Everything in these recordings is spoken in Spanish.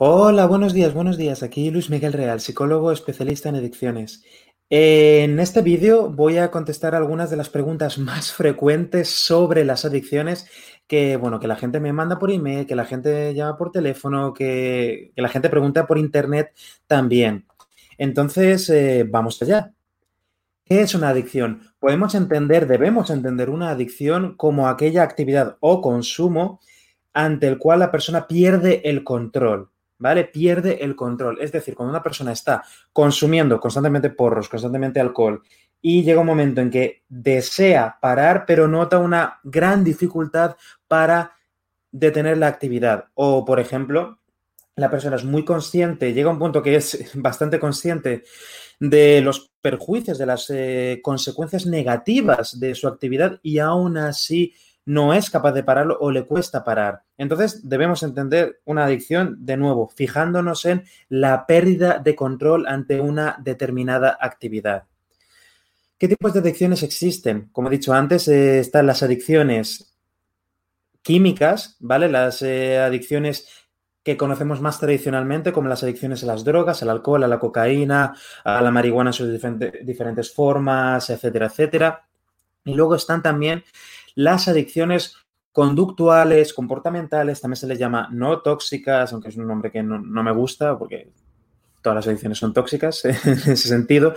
Hola, buenos días, buenos días. Aquí Luis Miguel Real, psicólogo especialista en adicciones. En este vídeo voy a contestar algunas de las preguntas más frecuentes sobre las adicciones que, bueno, que la gente me manda por email, que la gente llama por teléfono, que, la gente pregunta por internet también. Entonces, eh, vamos allá. ¿Qué es una adicción? Podemos entender, debemos entender una adicción como aquella actividad o consumo ante el cual la persona pierde el control. ¿Vale? Pierde el control. Es decir, cuando una persona está consumiendo constantemente porros, constantemente alcohol, y llega un momento en que desea parar, pero nota una gran dificultad para detener la actividad. O, por ejemplo, la persona es muy consciente, llega a un punto que es bastante consciente de los perjuicios, de las eh, consecuencias negativas de su actividad y aún así no es capaz de pararlo o le cuesta parar. Entonces debemos entender una adicción de nuevo, fijándonos en la pérdida de control ante una determinada actividad. ¿Qué tipos de adicciones existen? Como he dicho antes, eh, están las adicciones químicas, ¿vale? Las eh, adicciones que conocemos más tradicionalmente, como las adicciones a las drogas, al alcohol, a la cocaína, a la marihuana en sus diferentes formas, etcétera, etcétera. Y luego están también las adicciones conductuales, comportamentales, también se les llama no tóxicas, aunque es un nombre que no, me gusta porque todas las adicciones son tóxicas en ese sentido,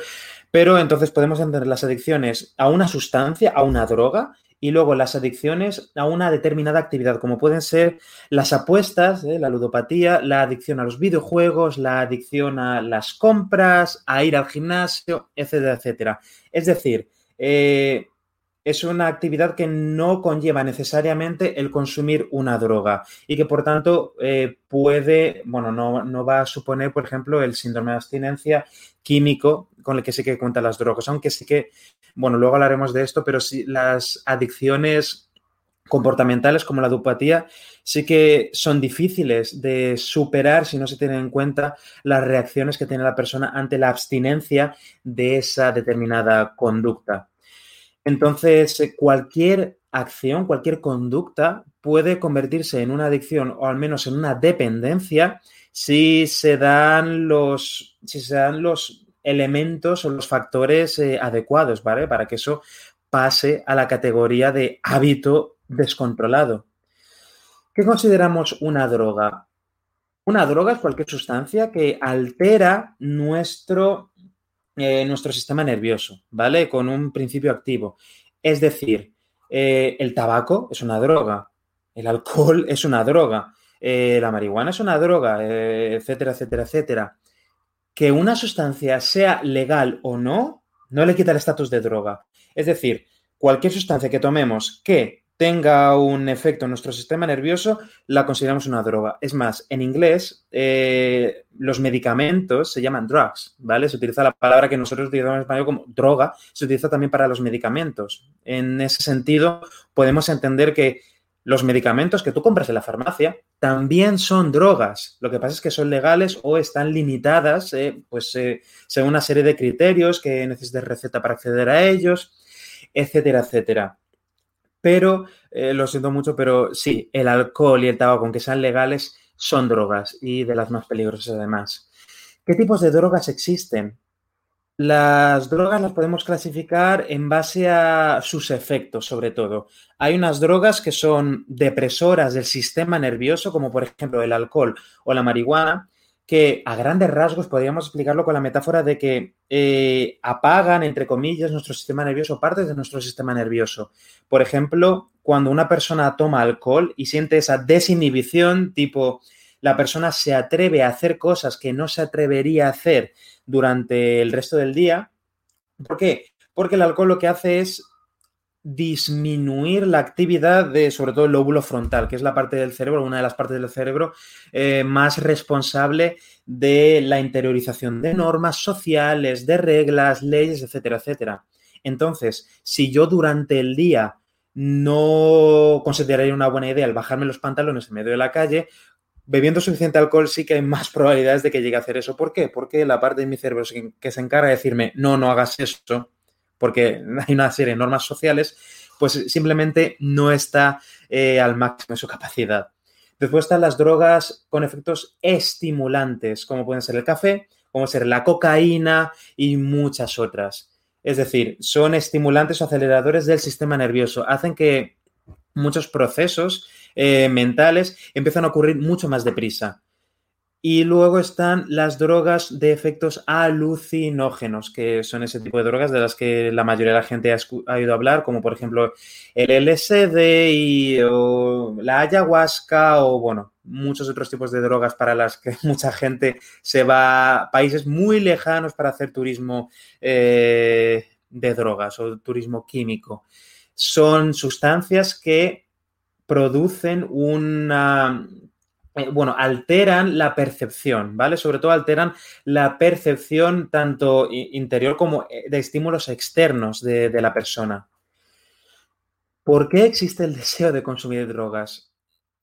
pero entonces podemos entender las adicciones a una sustancia, a una droga, y luego las adicciones a una determinada actividad, como pueden ser las apuestas, ¿eh? la ludopatía, la adicción a los videojuegos, la adicción a las compras, a ir al gimnasio, etcétera, etcétera. Es decir, eh, es una actividad que no conlleva necesariamente el consumir una droga y que por tanto eh, puede, bueno, no, va a suponer, por ejemplo, el síndrome de abstinencia químico con el que sí que cuentan las drogas, aunque sí que, bueno, luego hablaremos de esto, pero sí las adicciones comportamentales como la dupatía sí que son difíciles de superar si no se tienen en cuenta las reacciones que tiene la persona ante la abstinencia de esa determinada conducta. Entonces, eh, cualquier acción, cualquier conducta puede convertirse en una adicción o al menos en una dependencia si se dan los, si se dan los elementos o los factores eh, adecuados, ¿vale? Para que eso pase a la categoría de hábito descontrolado. ¿Qué consideramos una droga? Una droga es cualquier sustancia que altera nuestro eh, nuestro sistema nervioso, ¿vale? Con un principio activo. Es decir, eh, el tabaco es una droga, el alcohol es una droga, eh, la marihuana es una droga, etcétera, etcétera, etcétera. Que una sustancia sea legal o no, no le quita el estatus de droga. Es decir, cualquier sustancia que tomemos que tenga un efecto en nuestro sistema nervioso, la consideramos una droga. Es más, en inglés, eh, los medicamentos se llaman drugs, ¿vale? Se utiliza la palabra que nosotros utilizamos en español como droga, se utiliza también para los medicamentos. En ese sentido, podemos entender que los medicamentos que tú compras en la farmacia también son drogas. Lo que pasa es que son legales o están limitadas, eh, pues eh, según una serie de criterios que necesites receta para acceder a ellos, etcétera, etcétera. Pero, eh, lo siento mucho, pero sí, el alcohol y el tabaco, aunque sean legales, son drogas y de las más peligrosas además. ¿Qué tipos de drogas existen? Las drogas las podemos clasificar en base a sus efectos, sobre todo. Hay unas drogas que son depresoras del sistema nervioso, como por ejemplo el alcohol o la marihuana, que a grandes rasgos podríamos explicarlo con la metáfora de que eh, apagan, entre comillas, nuestro sistema nervioso, partes de nuestro sistema nervioso. Por ejemplo, cuando una persona toma alcohol y siente esa desinhibición, tipo, la persona se atreve a hacer cosas que no se atrevería a hacer durante el resto del día. ¿Por qué? Porque el alcohol lo que hace es disminuir la actividad de, sobre todo, el lóbulo frontal, que es la parte del cerebro, una de las partes del cerebro eh, más responsable de la interiorización de normas sociales, de reglas, leyes, etcétera, etcétera. Entonces, si yo durante el día no consideraría una buena idea el bajarme los pantalones en medio de la calle, bebiendo suficiente alcohol sí que hay más probabilidades de que llegue a hacer eso. ¿Por qué? Porque la parte de mi cerebro que se encarga de decirme, no, no hagas eso, porque hay una serie de normas sociales, pues simplemente no está eh, al máximo de su capacidad. Después están las drogas con efectos estimulantes, como pueden ser el café, como ser la cocaína y muchas otras. Es decir, son estimulantes o aceleradores del sistema nervioso. Hacen que muchos procesos eh, mentales empiezan a ocurrir mucho más deprisa. Y luego están las drogas de efectos alucinógenos, que son ese tipo de drogas de las que la mayoría de la gente ha, oído hablar, como por ejemplo el LSD y la ayahuasca o bueno, muchos otros tipos de drogas para las que mucha gente se va a países muy lejanos para hacer turismo eh, de drogas o turismo químico. Son sustancias que producen una eh, bueno, alteran la percepción, ¿vale? Sobre todo alteran la percepción tanto interior como eh, de estímulos externos de, de la persona. ¿Por qué existe el deseo de consumir drogas?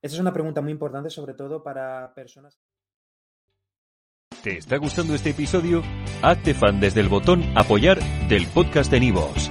Esa es una pregunta muy importante, sobre todo para personas. ¿Te está gustando este episodio? Hazte fan desde el botón Apoyar del podcast de Nivos.